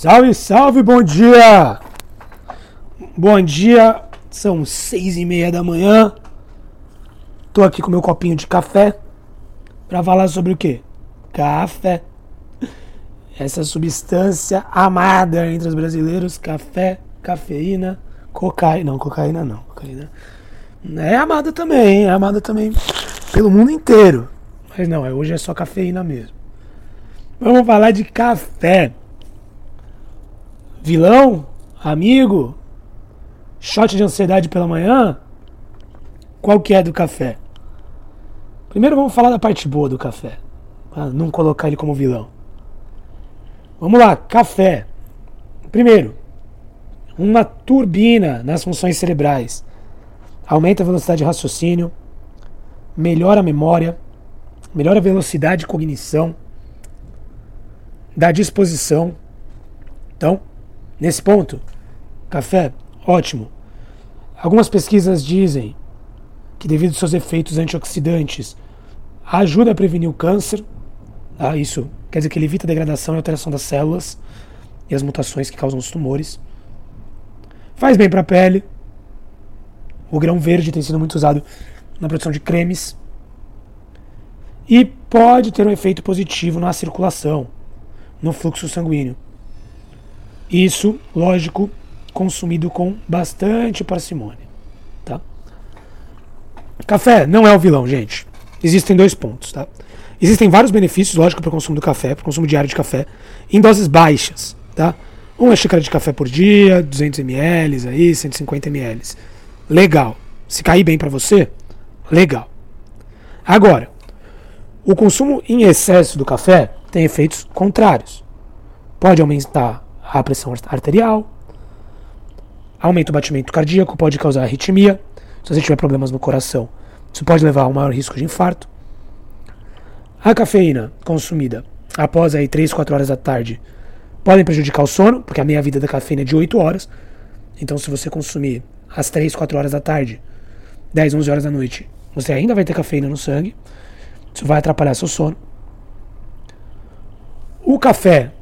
Salve, salve, bom dia! Bom dia, são seis e meia da manhã. Tô aqui com meu copinho de café para falar sobre o que? Café. Essa substância amada entre os brasileiros, café, cafeína, cocaína. Não, cocaína não. Cocaína é amada também, é amada também pelo mundo inteiro. Mas não, é, hoje é só cafeína mesmo. Vamos falar de café. Vilão? Amigo? Shot de ansiedade pela manhã? Qual que é do café? Primeiro vamos falar da parte boa do café. Pra não colocar ele como vilão. Vamos lá, café. Primeiro, uma turbina nas funções cerebrais. Aumenta a velocidade de raciocínio, melhora a memória, melhora a velocidade de cognição, dá disposição. Então, nesse ponto, café Ótimo. Algumas pesquisas dizem que, devido aos seus efeitos antioxidantes, ajuda a prevenir o câncer. Ah, isso quer dizer que ele evita a degradação e alteração das células e as mutações que causam os tumores. Faz bem para a pele. O grão verde tem sido muito usado na produção de cremes. E pode ter um efeito positivo na circulação, no fluxo sanguíneo. Isso, lógico, consumido com bastante parcimônia. Tá? Café não é o vilão, gente. Existem dois pontos. Tá? Existem vários benefícios, lógico, para o consumo do café, para o consumo diário de café, em doses baixas. Tá? Uma xícara de café por dia, 200 ml, aí, 150 ml. Legal. Se cair bem para você, legal. Agora, o consumo em excesso do café tem efeitos contrários. Pode aumentar a pressão arterial, aumenta o batimento cardíaco, pode causar arritmia. Se você tiver problemas no coração, isso pode levar a um maior risco de infarto. A cafeína consumida após aí 3, 4 horas da tarde podem prejudicar o sono, porque a meia-vida da cafeína é de 8 horas. Então, se você consumir às 3, 4 horas da tarde, 10, 11 horas da noite, você ainda vai ter cafeína no sangue. Isso vai atrapalhar seu sono. O café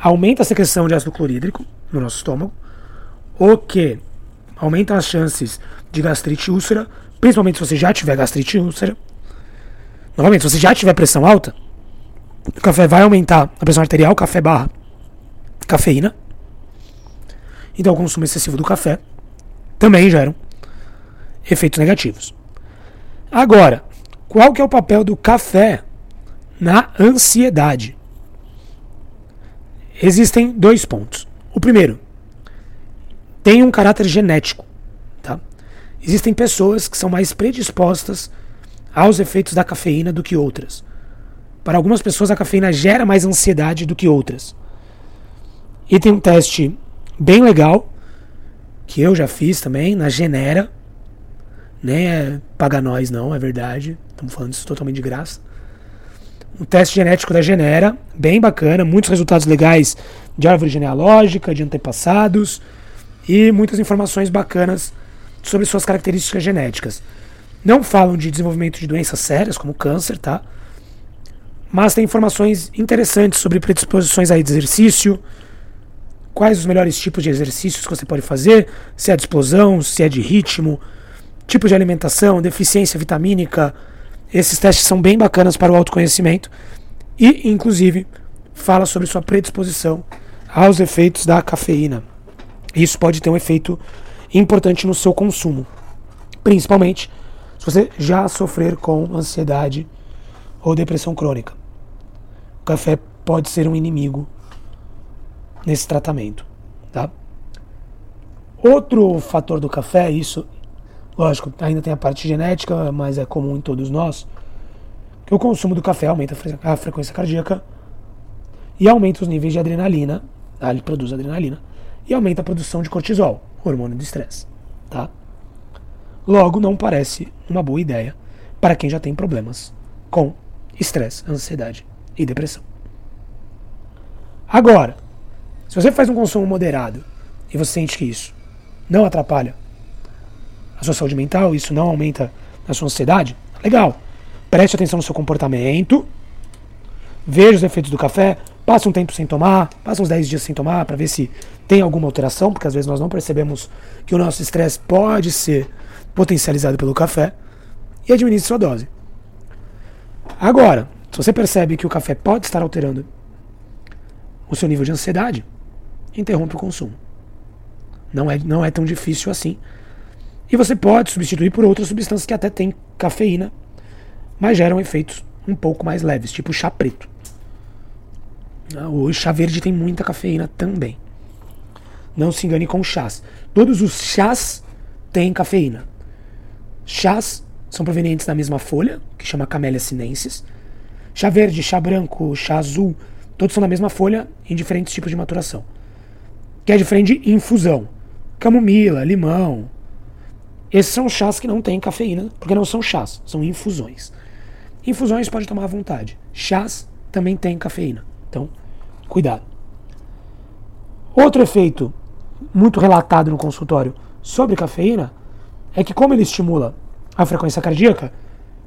aumenta a secreção de ácido clorídrico no nosso estômago o que aumenta as chances de gastrite úlcera, principalmente se você já tiver gastrite úlcera. Novamente, se você já tiver pressão alta, o café vai aumentar a pressão arterial, café barra cafeína. Então, o consumo excessivo do café também geram efeitos negativos. Agora, qual que é o papel do café na ansiedade? Existem dois pontos. O primeiro, tem um caráter genético. Tá? Existem pessoas que são mais predispostas aos efeitos da cafeína do que outras. Para algumas pessoas, a cafeína gera mais ansiedade do que outras. E tem um teste bem legal, que eu já fiz também, na Genera. Nem é paga nós, não, é verdade. Estamos falando isso totalmente de graça. Um teste genético da Genera, bem bacana, muitos resultados legais de árvore genealógica, de antepassados e muitas informações bacanas sobre suas características genéticas. Não falam de desenvolvimento de doenças sérias, como câncer, tá? Mas tem informações interessantes sobre predisposições a exercício, quais os melhores tipos de exercícios que você pode fazer, se é de explosão, se é de ritmo, tipo de alimentação, deficiência vitamínica. Esses testes são bem bacanas para o autoconhecimento e, inclusive, fala sobre sua predisposição aos efeitos da cafeína. Isso pode ter um efeito importante no seu consumo, principalmente se você já sofrer com ansiedade ou depressão crônica. O café pode ser um inimigo nesse tratamento, tá? Outro fator do café, isso, lógico, ainda tem a parte genética, mas é comum em todos nós, que o consumo do café aumenta a frequência cardíaca e aumenta os níveis de adrenalina, tá? ele produz adrenalina, e aumenta a produção de cortisol, hormônio do estresse. Tá? Logo, não parece uma boa ideia para quem já tem problemas com estresse, ansiedade e depressão. Agora, se você faz um consumo moderado e você sente que isso não atrapalha a sua saúde mental, isso não aumenta a sua ansiedade, legal. Preste atenção no seu comportamento, veja os efeitos do café, Passa um tempo sem tomar, passa uns 10 dias sem tomar para ver se tem alguma alteração, porque às vezes nós não percebemos que o nosso estresse pode ser potencializado pelo café e administre sua dose. Agora, se você percebe que o café pode estar alterando o seu nível de ansiedade, interrompe o consumo. Não é, não é tão difícil assim. E você pode substituir por outras substâncias que até têm cafeína, mas geram efeitos um pouco mais leves, tipo chá preto. Ah, o chá verde tem muita cafeína também. Não se engane com chás. Todos os chás têm cafeína. Chás são provenientes da mesma folha, que chama Camellia sinensis. Chá verde, chá branco, chá azul, todos são da mesma folha em diferentes tipos de maturação. Que é diferente de infusão. Camomila, limão. Esses são chás que não têm cafeína, porque não são chás, são infusões. Infusões pode tomar à vontade. Chás também têm cafeína. Então, cuidado. Outro efeito muito relatado no consultório sobre cafeína é que, como ele estimula a frequência cardíaca,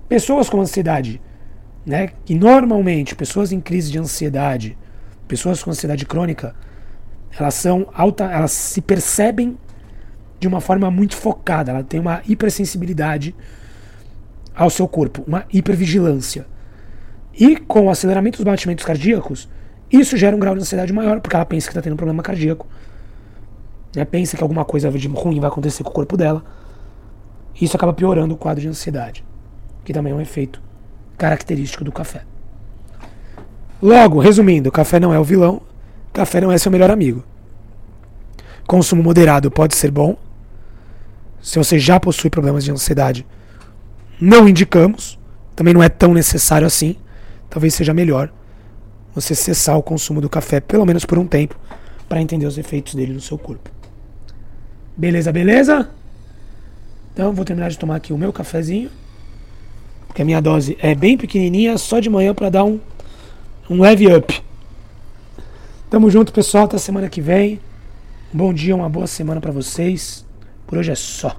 pessoas com ansiedade, né, que normalmente pessoas em crise de ansiedade, pessoas com ansiedade crônica, elas são alta, elas se percebem de uma forma muito focada, ela tem uma hipersensibilidade ao seu corpo, uma hipervigilância. E com o aceleramento dos batimentos cardíacos, isso gera um grau de ansiedade maior, porque ela pensa que está tendo um problema cardíaco. Né? Pensa que alguma coisa de ruim vai acontecer com o corpo dela. Isso acaba piorando o quadro de ansiedade, que também é um efeito característico do café. Logo, resumindo, café não é o vilão, café não é seu melhor amigo. Consumo moderado pode ser bom. Se você já possui problemas de ansiedade, não indicamos. Também não é tão necessário assim. Talvez seja melhor você cessar o consumo do café, pelo menos por um tempo, para entender os efeitos dele no seu corpo. Beleza, beleza? Então vou terminar de tomar aqui o meu cafezinho, porque a minha dose é bem pequenininha, só de manhã para dar um, um leve up. Tamo junto, pessoal, até semana que vem. Um bom dia, uma boa semana para vocês. Por hoje é só.